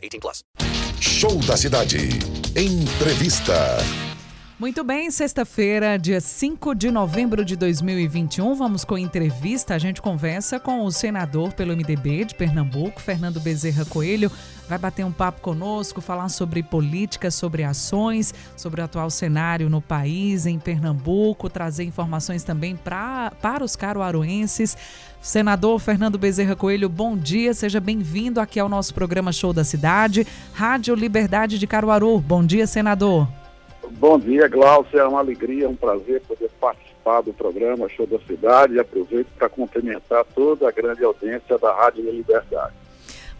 18 plus. Show da Cidade. Entrevista. Muito bem, sexta-feira, dia 5 de novembro de 2021, vamos com entrevista. A gente conversa com o senador pelo MDB de Pernambuco, Fernando Bezerra Coelho. Vai bater um papo conosco, falar sobre política, sobre ações, sobre o atual cenário no país, em Pernambuco, trazer informações também pra, para os caruaruenses. Senador Fernando Bezerra Coelho, bom dia, seja bem-vindo aqui ao nosso programa Show da Cidade, Rádio Liberdade de Caruaru. Bom dia, senador. Bom dia, Glaucio. É uma alegria, um prazer poder participar do programa Show da Cidade e aproveito para cumprimentar toda a grande audiência da Rádio Liberdade.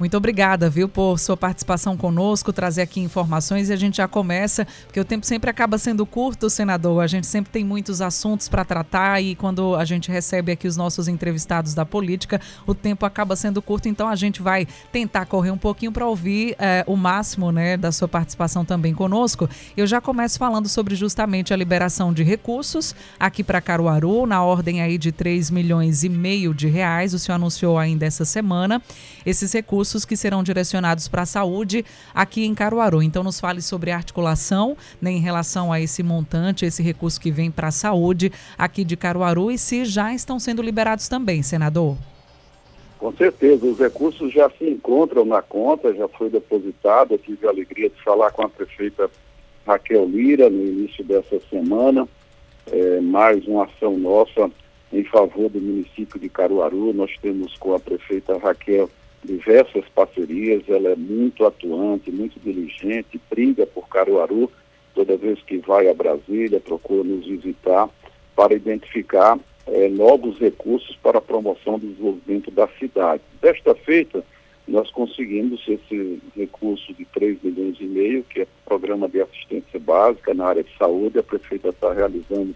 Muito obrigada, viu, por sua participação conosco, trazer aqui informações e a gente já começa, porque o tempo sempre acaba sendo curto, senador. A gente sempre tem muitos assuntos para tratar e quando a gente recebe aqui os nossos entrevistados da política, o tempo acaba sendo curto, então a gente vai tentar correr um pouquinho para ouvir é, o máximo né, da sua participação também conosco. Eu já começo falando sobre justamente a liberação de recursos aqui para Caruaru, na ordem aí de 3 milhões e meio de reais. O senhor anunciou ainda essa semana. Esses recursos recursos que serão direcionados para a saúde aqui em Caruaru. Então, nos fale sobre articulação né, em relação a esse montante, esse recurso que vem para a saúde aqui de Caruaru e se já estão sendo liberados também, senador. Com certeza, os recursos já se encontram na conta, já foi depositado. Eu tive a alegria de falar com a prefeita Raquel Lira no início dessa semana. É, mais uma ação nossa em favor do município de Caruaru. Nós temos com a prefeita Raquel diversas parcerias, ela é muito atuante, muito diligente, briga por Caruaru, toda vez que vai a Brasília, procura nos visitar para identificar eh, novos recursos para a promoção do desenvolvimento da cidade. Desta feita, nós conseguimos esse recurso de 3 milhões e meio, que é programa de assistência básica na área de saúde. A prefeita está realizando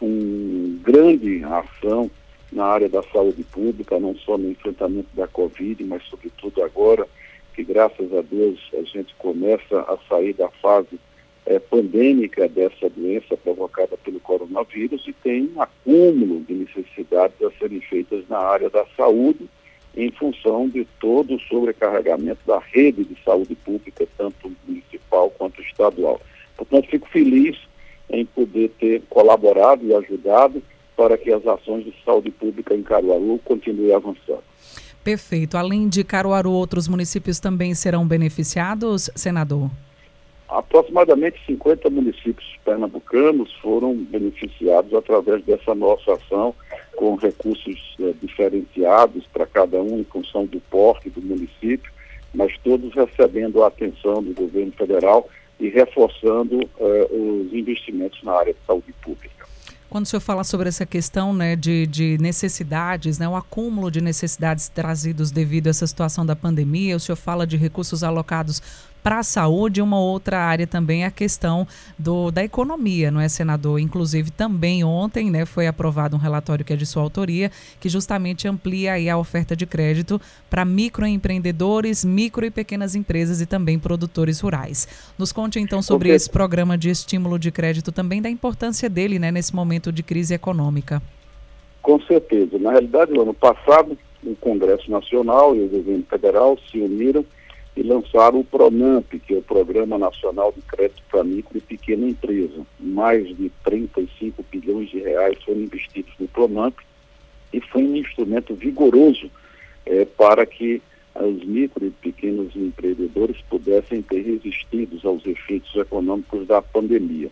uma grande ação na área da saúde pública, não só no enfrentamento da Covid, mas sobretudo agora que graças a Deus a gente começa a sair da fase é, pandêmica dessa doença provocada pelo coronavírus e tem um acúmulo de necessidades a serem feitas na área da saúde em função de todo o sobrecarregamento da rede de saúde pública, tanto municipal quanto estadual. Portanto, fico feliz em poder ter colaborado e ajudado para que as ações de saúde pública em Caruaru continuem avançando. Perfeito. Além de Caruaru, outros municípios também serão beneficiados, senador? Aproximadamente 50 municípios pernambucanos foram beneficiados através dessa nossa ação, com recursos eh, diferenciados para cada um em função do porte do município, mas todos recebendo a atenção do governo federal e reforçando eh, os investimentos na área de saúde pública. Quando o senhor fala sobre essa questão né, de, de necessidades, né, o acúmulo de necessidades trazidos devido a essa situação da pandemia, o senhor fala de recursos alocados para a saúde, uma outra área também é a questão do, da economia, não é, senador? Inclusive, também ontem né, foi aprovado um relatório que é de sua autoria, que justamente amplia aí a oferta de crédito para microempreendedores, micro e pequenas empresas e também produtores rurais. Nos conte então sobre esse programa de estímulo de crédito também, da importância dele né, nesse momento de crise econômica. Com certeza. Na realidade, no ano passado, o Congresso Nacional e o governo federal se uniram e lançaram o PRONAMP, que é o Programa Nacional de Crédito para Micro e Pequena Empresa. Mais de 35 bilhões de reais foram investidos no PRONAMP e foi um instrumento vigoroso é, para que os micro e pequenos empreendedores pudessem ter resistido aos efeitos econômicos da pandemia.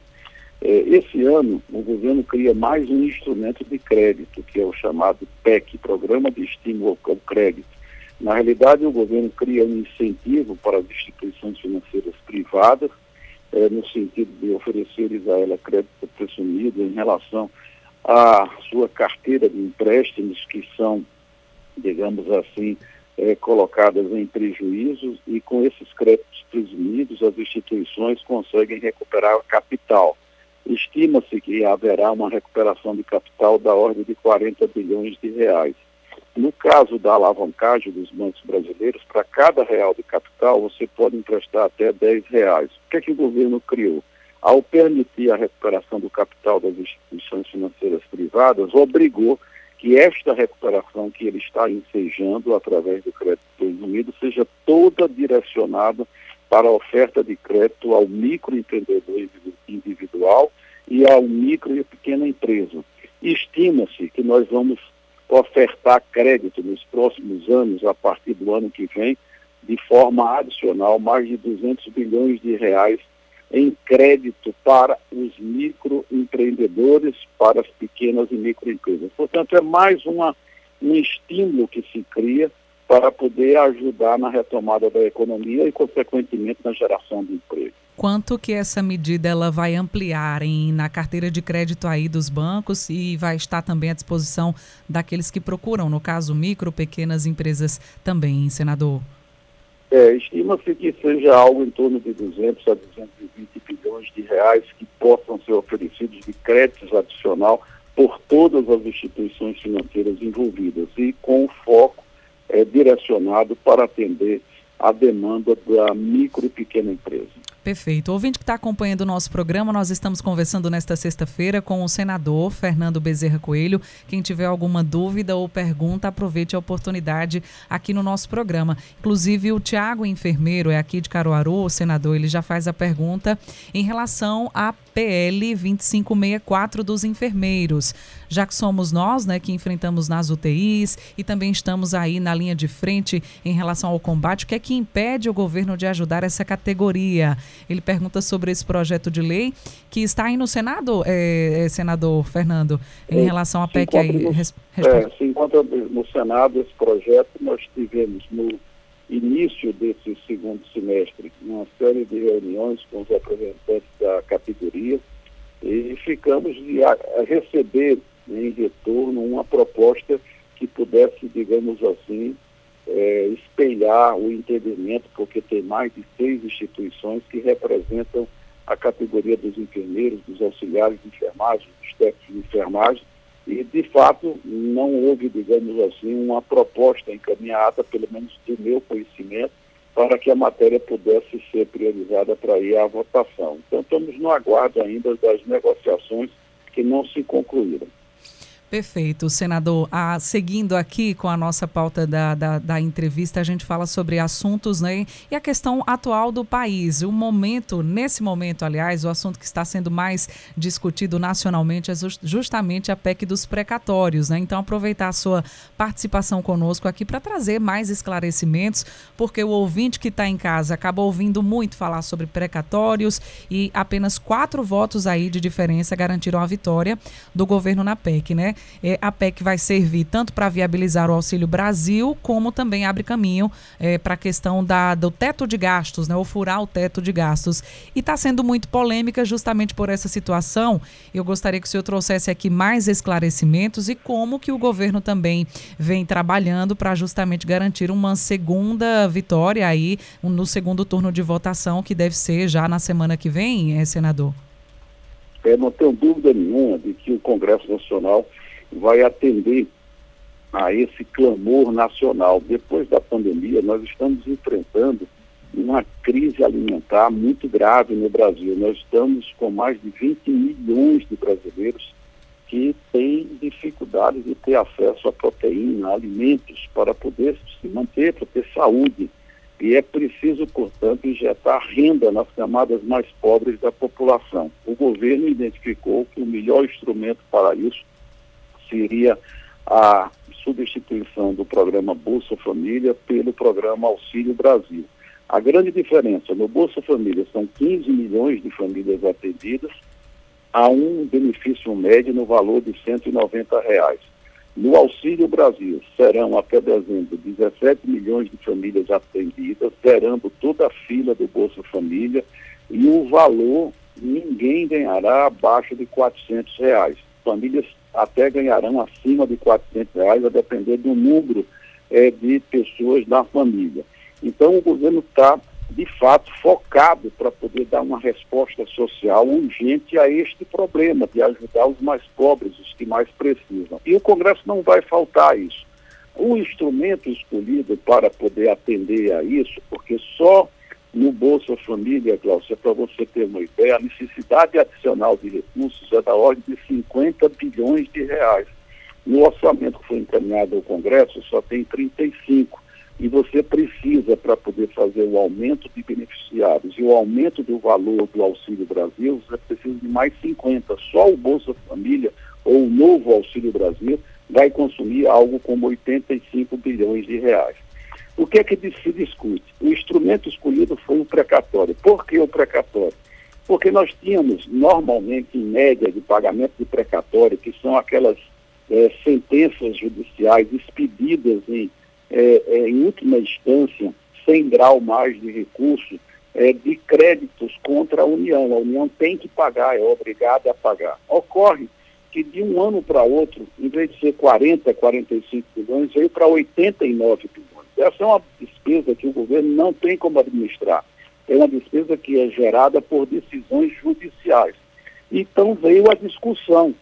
É, esse ano, o governo cria mais um instrumento de crédito, que é o chamado PEC, Programa de Estímulo ao Crédito na realidade, o governo cria um incentivo para as instituições financeiras privadas, eh, no sentido de oferecer a ela crédito presumido em relação à sua carteira de empréstimos, que são, digamos assim, é, colocadas em prejuízos e com esses créditos presumidos as instituições conseguem recuperar capital. Estima-se que haverá uma recuperação de capital da ordem de 40 bilhões de reais. No caso da alavancagem dos bancos brasileiros, para cada real de capital, você pode emprestar até 10 reais. O que é que o governo criou? Ao permitir a recuperação do capital das instituições financeiras privadas, obrigou que esta recuperação que ele está ensejando através do crédito presumido seja toda direcionada para a oferta de crédito ao microempreendedor individual e ao micro e pequena empresa. Estima-se que nós vamos ofertar crédito nos próximos anos, a partir do ano que vem, de forma adicional, mais de 200 bilhões de reais em crédito para os microempreendedores, para as pequenas e microempresas. Portanto, é mais uma, um estímulo que se cria para poder ajudar na retomada da economia e, consequentemente, na geração de emprego. Quanto que essa medida ela vai ampliar em, na carteira de crédito aí dos bancos e vai estar também à disposição daqueles que procuram, no caso, micro, pequenas empresas também, senador? É, estima-se que seja algo em torno de 200 a 220 bilhões de reais que possam ser oferecidos de créditos adicional por todas as instituições financeiras envolvidas e com foco é, direcionado para atender a demanda da micro e pequena empresa. Perfeito. Ouvinte que está acompanhando o nosso programa, nós estamos conversando nesta sexta-feira com o senador Fernando Bezerra Coelho. Quem tiver alguma dúvida ou pergunta, aproveite a oportunidade aqui no nosso programa. Inclusive, o Tiago Enfermeiro é aqui de Caruaru, o senador, ele já faz a pergunta em relação à PL 2564 dos enfermeiros. Já que somos nós, né, que enfrentamos nas UTIs e também estamos aí na linha de frente em relação ao combate, o que é que impede o governo de ajudar essa categoria? Ele pergunta sobre esse projeto de lei que está aí no Senado, é, é, senador Fernando, em é, relação à PEC aí. No, res, é, se encontra no Senado esse projeto, nós tivemos no início desse segundo semestre uma série de reuniões com os representantes da categoria e ficamos de a, a receber em retorno uma proposta que pudesse, digamos assim, é, espelhar o entendimento, porque tem mais de seis instituições que representam a categoria dos enfermeiros, dos auxiliares de enfermagem, dos técnicos de enfermagem, e de fato não houve, digamos assim, uma proposta encaminhada, pelo menos do meu conhecimento, para que a matéria pudesse ser priorizada para ir à votação. Então estamos no aguardo ainda das negociações que não se concluíram. Perfeito, senador. Ah, seguindo aqui com a nossa pauta da, da, da, entrevista, a gente fala sobre assuntos né, e a questão atual do país. O momento, nesse momento, aliás, o assunto que está sendo mais discutido nacionalmente é justamente a PEC dos precatórios. Né? Então, aproveitar a sua participação conosco aqui para trazer mais esclarecimentos, porque o ouvinte que está em casa acaba ouvindo muito falar sobre precatórios e apenas quatro votos aí de diferença garantiram a vitória do governo na PEC, né? É, a PEC vai servir tanto para viabilizar o Auxílio Brasil, como também abre caminho é, para a questão da, do teto de gastos, né, ou furar o teto de gastos. E está sendo muito polêmica justamente por essa situação. Eu gostaria que o senhor trouxesse aqui mais esclarecimentos e como que o governo também vem trabalhando para justamente garantir uma segunda vitória aí no segundo turno de votação, que deve ser já na semana que vem, é, senador. É, não tenho dúvida nenhuma de que o Congresso Nacional vai atender a esse clamor nacional. Depois da pandemia, nós estamos enfrentando uma crise alimentar muito grave no Brasil. Nós estamos com mais de 20 milhões de brasileiros que têm dificuldade de ter acesso a proteína, a alimentos, para poder se manter, para ter saúde. E é preciso, portanto, injetar renda nas camadas mais pobres da população. O governo identificou que o melhor instrumento para isso seria a substituição do programa Bolsa Família pelo programa Auxílio Brasil. A grande diferença no Bolsa Família são 15 milhões de famílias atendidas a um benefício médio no valor de 190 reais. No Auxílio Brasil serão até dezembro 17 milhões de famílias atendidas, zerando toda a fila do Bolsa Família e o valor ninguém ganhará abaixo de 400 reais. Famílias até ganharão acima de 400 reais, a depender do número é, de pessoas da família. Então, o governo está, de fato, focado para poder dar uma resposta social urgente a este problema, de ajudar os mais pobres, os que mais precisam. E o Congresso não vai faltar isso. O instrumento escolhido para poder atender a isso, porque só no Bolsa Família, Cláudia, para você ter uma ideia, a necessidade adicional de recursos é da ordem de 50 bilhões de reais. No orçamento que foi encaminhado ao Congresso, só tem 35. E você precisa, para poder fazer o aumento de beneficiários e o aumento do valor do Auxílio Brasil, você precisa de mais 50. Só o Bolsa Família ou o novo Auxílio Brasil vai consumir algo como 85 bilhões de reais. O que é que se discute? O instrumento escolhido foi o precatório. Por que o precatório? Porque nós tínhamos, normalmente, em média, de pagamento de precatório, que são aquelas é, sentenças judiciais expedidas em, é, é, em última instância, sem grau mais de recurso, é, de créditos contra a União. A União tem que pagar, é obrigada a pagar. Ocorre que de um ano para outro, em vez de ser 40, 45 bilhões, veio para 89 bilhões. Essa é uma despesa que o governo não tem como administrar. É uma despesa que é gerada por decisões judiciais. Então veio a discussão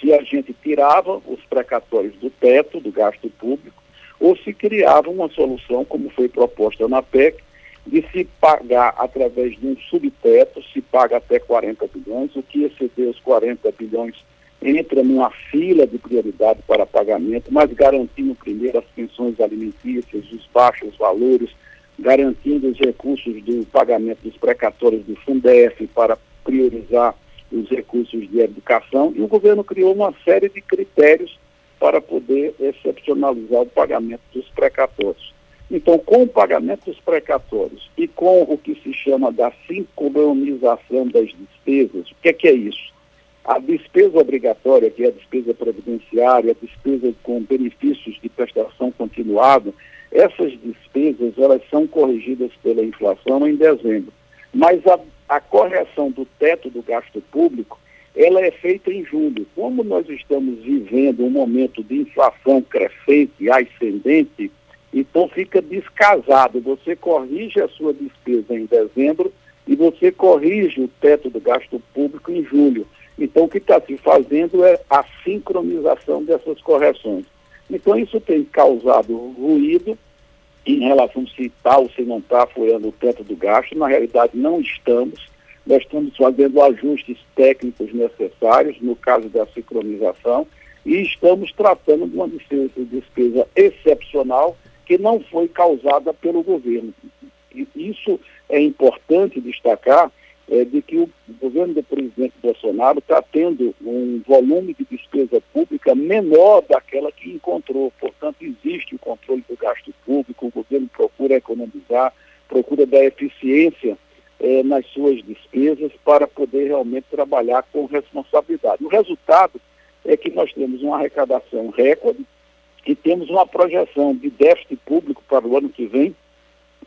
se a gente tirava os precatórios do teto do gasto público ou se criava uma solução, como foi proposta na PEC, de se pagar através de um subteto, se paga até 40 bilhões, o que exceder os 40 bilhões entra numa fila de prioridade para pagamento, mas garantindo primeiro as pensões alimentícias, os baixos valores, garantindo os recursos do pagamento dos precatórios do Fundef para priorizar os recursos de educação, e o governo criou uma série de critérios para poder excepcionalizar o pagamento dos precatórios. Então, com o pagamento dos precatórios e com o que se chama da sincronização das despesas, o que é, que é isso? A despesa obrigatória, que é a despesa previdenciária, a despesa com benefícios de prestação continuada, essas despesas elas são corrigidas pela inflação em dezembro. Mas a, a correção do teto do gasto público, ela é feita em julho. Como nós estamos vivendo um momento de inflação crescente, ascendente, então fica descasado. Você corrige a sua despesa em dezembro e você corrige o teto do gasto público em julho. Então, o que está se fazendo é a sincronização dessas correções. Então, isso tem causado ruído em relação se está ou se não está furando o teto do gasto. Na realidade, não estamos. Nós estamos fazendo ajustes técnicos necessários, no caso da sincronização, e estamos tratando de uma despesa excepcional que não foi causada pelo governo. E isso é importante destacar, é, de que o governo do presidente Bolsonaro está tendo um volume de despesa pública menor daquela que encontrou. Portanto, existe o controle do gasto público, o governo procura economizar, procura dar eficiência é, nas suas despesas para poder realmente trabalhar com responsabilidade. O resultado é que nós temos uma arrecadação recorde e temos uma projeção de déficit público para o ano que vem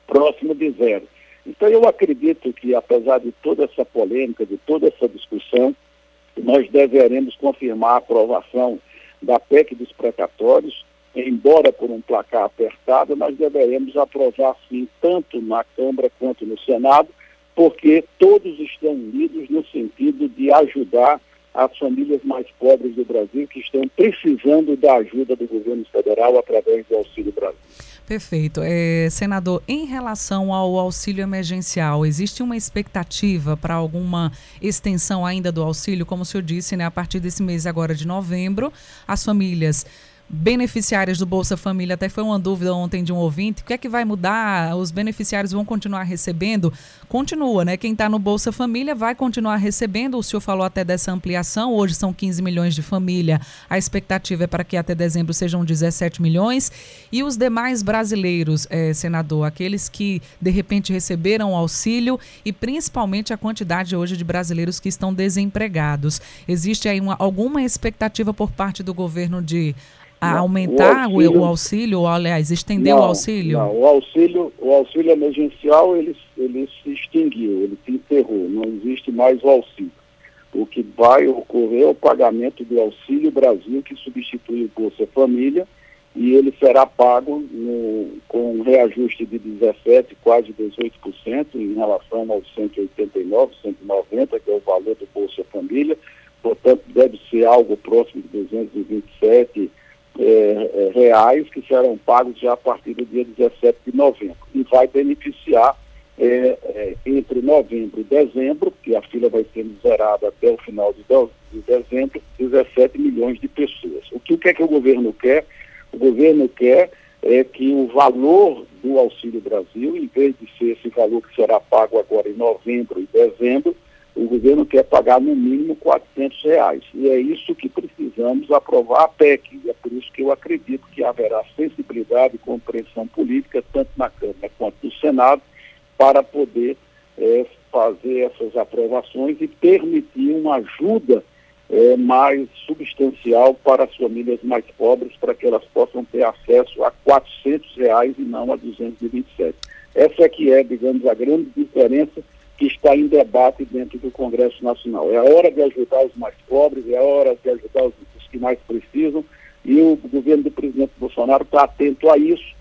próximo de zero. Então, eu acredito que, apesar de toda essa polêmica, de toda essa discussão, nós deveremos confirmar a aprovação da PEC dos precatórios, embora por um placar apertado, nós deveremos aprovar sim, tanto na Câmara quanto no Senado, porque todos estão unidos no sentido de ajudar as famílias mais pobres do Brasil que estão precisando da ajuda do governo federal através do Auxílio Brasil. Perfeito. É, senador, em relação ao auxílio emergencial, existe uma expectativa para alguma extensão ainda do auxílio? Como o senhor disse, né, a partir desse mês agora de novembro, as famílias beneficiárias do Bolsa Família, até foi uma dúvida ontem de um ouvinte, o que é que vai mudar? Os beneficiários vão continuar recebendo? Continua, né? Quem está no Bolsa Família vai continuar recebendo, o senhor falou até dessa ampliação, hoje são 15 milhões de família, a expectativa é para que até dezembro sejam 17 milhões, e os demais brasileiros, eh, senador, aqueles que de repente receberam auxílio e principalmente a quantidade hoje de brasileiros que estão desempregados. Existe aí uma, alguma expectativa por parte do governo de a aumentar o auxílio, o auxílio, ou aliás, estender não, o auxílio? Não, o auxílio, o auxílio emergencial ele, ele se extinguiu, ele se enterrou, não existe mais o auxílio. O que vai ocorrer é o pagamento do Auxílio Brasil, que substitui o Bolsa Família, e ele será pago no, com um reajuste de 17, quase 18% em relação aos 189, 190, que é o valor do Bolsa Família, portanto deve ser algo próximo de 227 é, é, reais que serão pagos já a partir do dia 17 de novembro e vai beneficiar é, é, entre novembro e dezembro, que a fila vai sendo zerada até o final de, de dezembro, 17 milhões de pessoas. O que, o que é que o governo quer? O governo quer é que o valor do Auxílio Brasil, em vez de ser esse valor que será pago agora em novembro e dezembro, o governo quer pagar no mínimo 400 reais. E é isso que precisamos aprovar a PEC. E por isso que eu acredito que haverá sensibilidade e compreensão política, tanto na Câmara quanto no Senado, para poder é, fazer essas aprovações e permitir uma ajuda é, mais substancial para as famílias mais pobres, para que elas possam ter acesso a 400 reais e não a 227. Essa é que é, digamos, a grande diferença que está em debate dentro do Congresso Nacional. É a hora de ajudar os mais pobres, é a hora de ajudar os, os que mais precisam, e o governo do presidente Bolsonaro está atento a isso.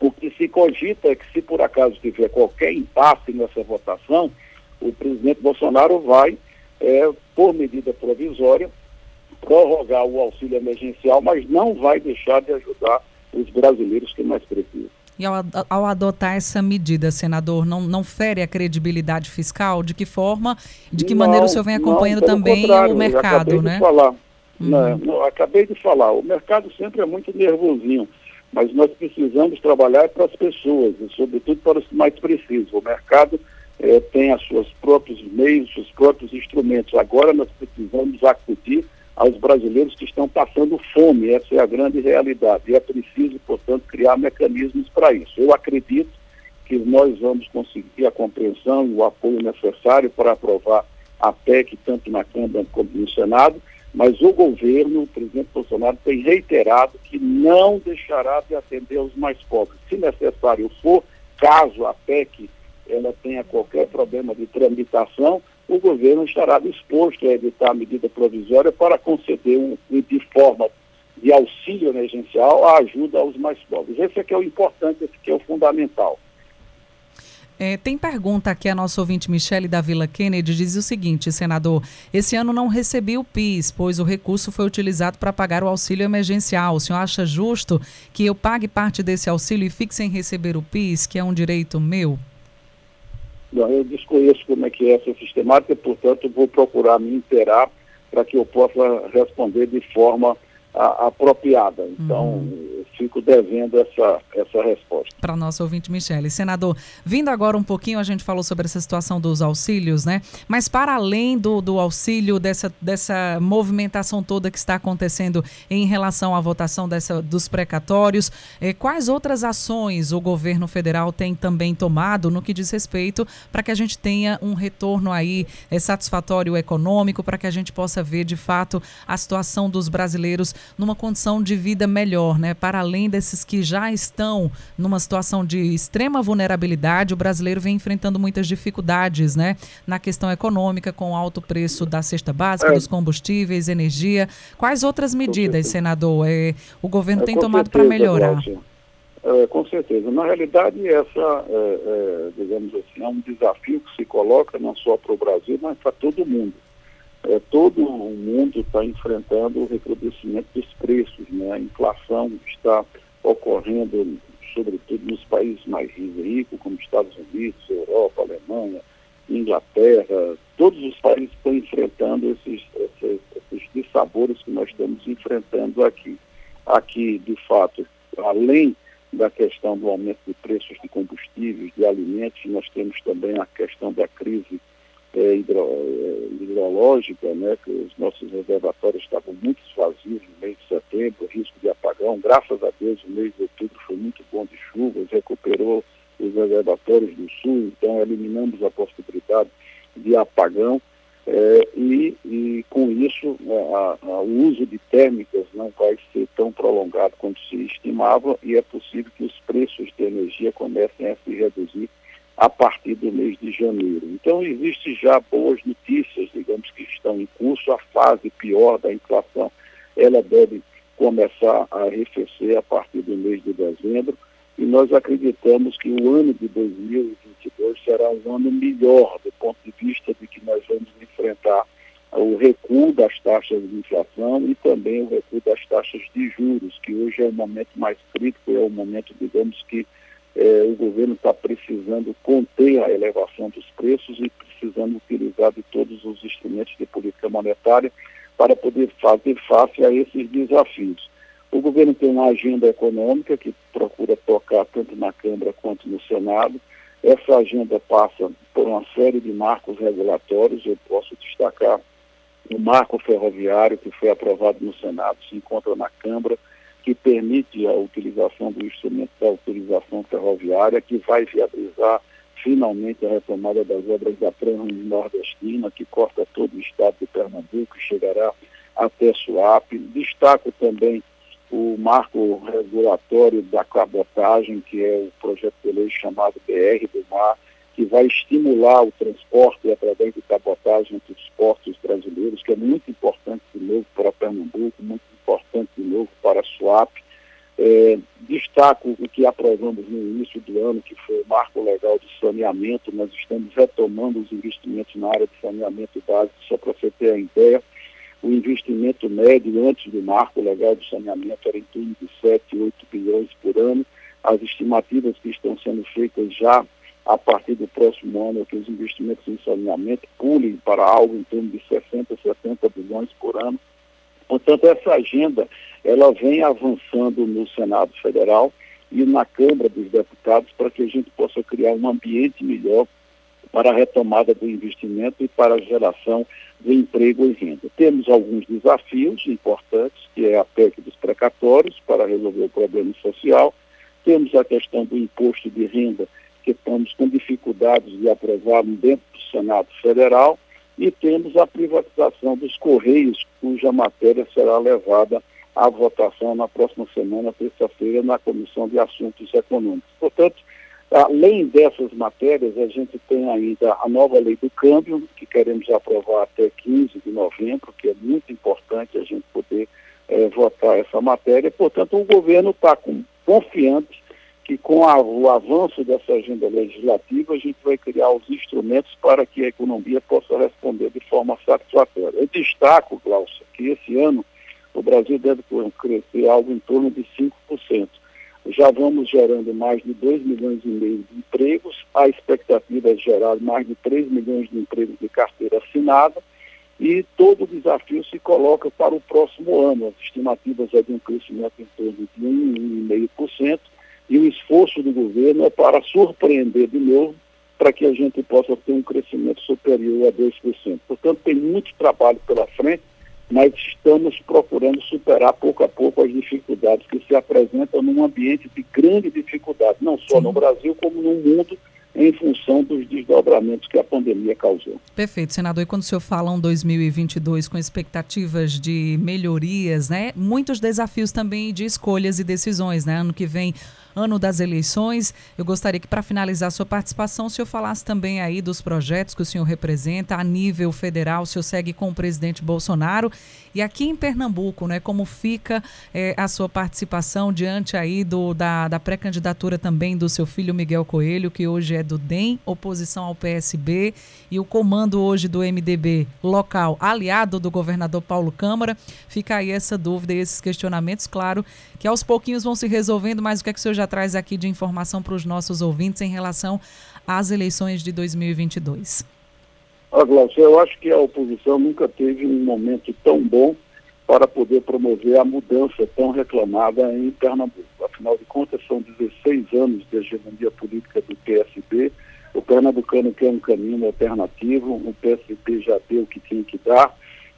O que se cogita é que, se por acaso tiver qualquer impasse nessa votação, o presidente Bolsonaro vai é, por medida provisória, prorrogar o auxílio emergencial, mas não vai deixar de ajudar os brasileiros que mais precisam. E ao, ao, adotar essa medida, senador, não, não fere a credibilidade fiscal? De que forma, de que não, maneira o senhor vem acompanhando não, também o mercado, né? falar. Uhum. Não, não, acabei de falar. O mercado sempre é muito nervosinho, mas nós precisamos trabalhar para as pessoas, e sobretudo para os mais precisam. O mercado é, tem os seus próprios meios, seus próprios instrumentos. Agora nós precisamos acudir aos brasileiros que estão passando fome, essa é a grande realidade. E é preciso, portanto, criar mecanismos para isso. Eu acredito que nós vamos conseguir a compreensão e o apoio necessário para aprovar a PEC, tanto na Câmara como no Senado, mas o governo, o presidente Bolsonaro, tem reiterado que não deixará de atender os mais pobres. Se necessário for, caso a PEC ela tenha qualquer problema de tramitação, o governo estará disposto a editar a medida provisória para conceder um, de forma de auxílio emergencial a ajuda aos mais pobres. Esse é que é o importante, esse que é o fundamental. É, tem pergunta aqui a nossa ouvinte Michele da Vila Kennedy, diz o seguinte, senador, esse ano não recebi o PIS, pois o recurso foi utilizado para pagar o auxílio emergencial. O senhor acha justo que eu pague parte desse auxílio e fique sem receber o PIS, que é um direito meu? Eu desconheço como é que é essa sistemática, portanto, vou procurar me inteirar para que eu possa responder de forma a, apropriada. Então, uhum. Fico devendo essa, essa resposta. Para nosso ouvinte, Michele. Senador, vindo agora um pouquinho, a gente falou sobre essa situação dos auxílios, né? Mas para além do, do auxílio, dessa, dessa movimentação toda que está acontecendo em relação à votação dessa, dos precatórios, eh, quais outras ações o governo federal tem também tomado no que diz respeito para que a gente tenha um retorno aí eh, satisfatório econômico, para que a gente possa ver de fato a situação dos brasileiros numa condição de vida melhor, né? Para além desses que já estão numa situação de extrema vulnerabilidade, o brasileiro vem enfrentando muitas dificuldades, né? Na questão econômica, com o alto preço da cesta básica, é. dos combustíveis, energia. Quais outras medidas, senador, é, o governo é, tem tomado para melhorar? É, com certeza. Na realidade, essa, é, é, digamos assim, é um desafio que se coloca não só para o Brasil, mas para todo mundo é, todo o mundo está enfrentando o recrudescimento dos preços, né? A inflação está ocorrendo, sobretudo nos países mais ricos, como Estados Unidos, Europa, Alemanha, Inglaterra, todos os países estão enfrentando esses, esses, esses dissabores que nós estamos enfrentando aqui. Aqui, de fato, além da questão do aumento de preços de combustíveis, de alimentos, nós temos também a questão da crise é, hidro, é, hidrológica, né, que os nossos reservatórios estavam muito vazios no mês de setembro, risco de apagão. Graças a Deus, o mês de outubro foi muito bom de chuvas, recuperou os reservatórios do sul, então eliminamos a possibilidade de apagão. É, e, e, com isso a, a, o uso de térmicas não vai ser tão prolongado quanto se estimava e é possível que os preços de energia comecem a se reduzir a partir do mês de janeiro. Então, existem já boas notícias, digamos, que estão em curso. A fase pior da inflação, ela deve começar a arrefecer a partir do mês de dezembro e nós acreditamos que o ano de 2022 será um ano melhor do ponto de vista de que nós vamos enfrentar o recuo das taxas de inflação e também o recuo das taxas de juros, que hoje é o momento mais crítico, é o momento, digamos, que eh, o governo está precisando conter a elevação dos preços e precisando utilizar de todos os instrumentos de política monetária para poder fazer face a esses desafios. O governo tem uma agenda econômica que procura tocar tanto na Câmara quanto no Senado. Essa agenda passa por uma série de marcos regulatórios. Eu posso destacar o marco ferroviário que foi aprovado no Senado, se encontra na Câmara, que permite a utilização do instrumento da autorização ferroviária, que vai viabilizar finalmente a retomada das obras da Trans-Nordestina, que corta todo o estado de Pernambuco e chegará até Suape. Destaco também o marco regulatório da cabotagem, que é o projeto de lei chamado BR do Mar, que vai estimular o transporte através de cabotagem entre os portos brasileiros, que é muito importante de novo para Pernambuco, muito importante de novo para a Suape. É, destaco o que aprovamos no início do ano, que foi o marco legal de saneamento. Nós estamos retomando os investimentos na área de saneamento básico, só para você ter a ideia o investimento médio antes do marco legal de saneamento era em torno de 7, 8 bilhões por ano. As estimativas que estão sendo feitas já a partir do próximo ano é que os investimentos em saneamento pulem para algo em torno de 60, 70 bilhões por ano. Portanto, essa agenda ela vem avançando no Senado Federal e na Câmara dos Deputados para que a gente possa criar um ambiente melhor para a retomada do investimento e para a geração de emprego e renda. Temos alguns desafios importantes, que é a PEC dos precatórios, para resolver o problema social. Temos a questão do imposto de renda, que estamos com dificuldades de aprovar dentro do Senado Federal. E temos a privatização dos Correios, cuja matéria será levada à votação na próxima semana, terça-feira, na Comissão de Assuntos Econômicos. Portanto, Além dessas matérias, a gente tem ainda a nova lei do câmbio, que queremos aprovar até 15 de novembro, que é muito importante a gente poder é, votar essa matéria. Portanto, o governo está confiante que com a, o avanço dessa agenda legislativa, a gente vai criar os instrumentos para que a economia possa responder de forma satisfatória. Eu destaco, Glaucia, que esse ano o Brasil deve crescer algo em torno de 5% já vamos gerando mais de 2 milhões e meio de empregos, a expectativa é gerar mais de 3 milhões de empregos de carteira assinada e todo o desafio se coloca para o próximo ano. As estimativas é de um crescimento em torno de 1,5% e o esforço do governo é para surpreender de novo para que a gente possa ter um crescimento superior a 2%. Portanto, tem muito trabalho pela frente mas estamos procurando superar pouco a pouco as dificuldades que se apresentam num ambiente de grande dificuldade, não só Sim. no Brasil, como no mundo, em função dos desdobramentos que a pandemia causou. Perfeito, senador. E quando o senhor fala um 2022 com expectativas de melhorias, né? Muitos desafios também de escolhas e decisões, né? Ano que vem ano das eleições. Eu gostaria que, para finalizar a sua participação, o senhor falasse também aí dos projetos que o senhor representa a nível federal. O senhor segue com o presidente Bolsonaro. E aqui em Pernambuco, né, como fica é, a sua participação diante aí do, da, da pré-candidatura também do seu filho Miguel Coelho, que hoje é do DEM, oposição ao PSB, e o comando hoje do MDB local, aliado do governador Paulo Câmara. Fica aí essa dúvida e esses questionamentos, claro, que aos pouquinhos vão se resolvendo, mas o que é que o senhor já traz aqui de informação para os nossos ouvintes em relação às eleições de 2022? Ah, Glaucio, eu acho que a oposição nunca teve um momento tão bom para poder promover a mudança tão reclamada em Pernambuco. Afinal de contas, são 16 anos de hegemonia política do PSB. O pernambucano quer um caminho alternativo, o PSB já deu o que tinha que dar,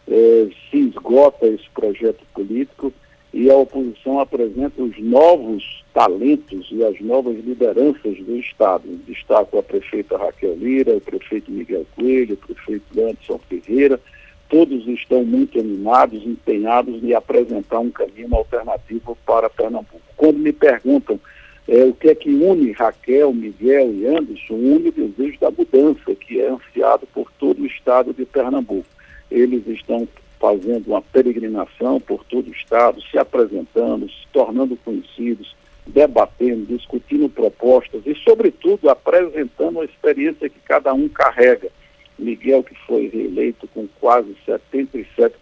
eh, se esgota esse projeto político e a oposição apresenta os novos talentos e as novas lideranças do Estado. Destaco a prefeita Raquel Lira, o prefeito Miguel Coelho, o prefeito Anderson Ferreira, todos estão muito animados, empenhados em apresentar um caminho alternativo para Pernambuco. Quando me perguntam é, o que é que une Raquel, Miguel e Anderson, une o desejo da mudança, que é ansiado por todo o estado de Pernambuco. Eles estão fazendo uma peregrinação por todo o Estado, se apresentando, se tornando conhecidos, debatendo, discutindo propostas e, sobretudo, apresentando a experiência que cada um carrega. Miguel, que foi reeleito com quase 77%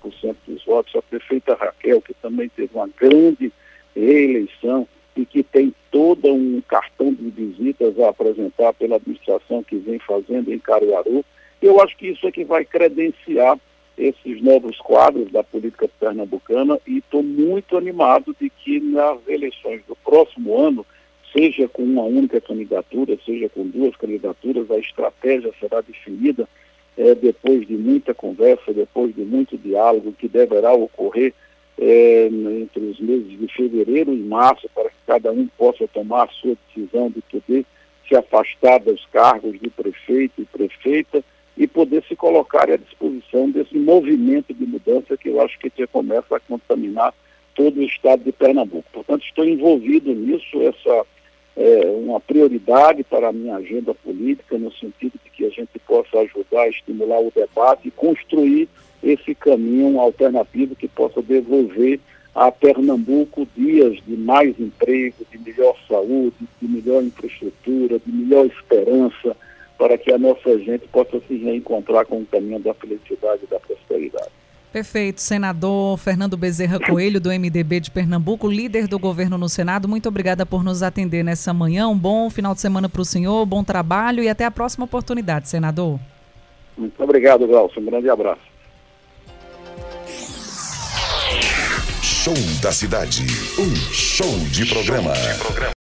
dos votos, a prefeita Raquel, que também teve uma grande reeleição e que tem todo um cartão de visitas a apresentar pela administração que vem fazendo em Caruaru. Eu acho que isso é que vai credenciar esses novos quadros da política pernambucana e estou muito animado de que nas eleições do próximo ano, seja com uma única candidatura, seja com duas candidaturas, a estratégia será definida é, depois de muita conversa, depois de muito diálogo que deverá ocorrer é, entre os meses de fevereiro e março, para que cada um possa tomar a sua decisão de poder se afastar dos cargos de prefeito e prefeita e poder se colocar à disposição desse movimento de mudança que eu acho que já começa a contaminar todo o estado de Pernambuco. Portanto, estou envolvido nisso, essa é uma prioridade para a minha agenda política, no sentido de que a gente possa ajudar a estimular o debate e construir esse caminho alternativo que possa devolver a Pernambuco dias de mais emprego, de melhor saúde, de melhor infraestrutura, de melhor esperança, para que a nossa gente possa se reencontrar com o caminho da felicidade e da prosperidade. Perfeito. Senador Fernando Bezerra Coelho, do MDB de Pernambuco, líder do governo no Senado, muito obrigada por nos atender nessa manhã. Um bom final de semana para o senhor, bom trabalho e até a próxima oportunidade, senador. Muito obrigado, Glaucio. Um grande abraço. Show da Cidade. Um show de programa.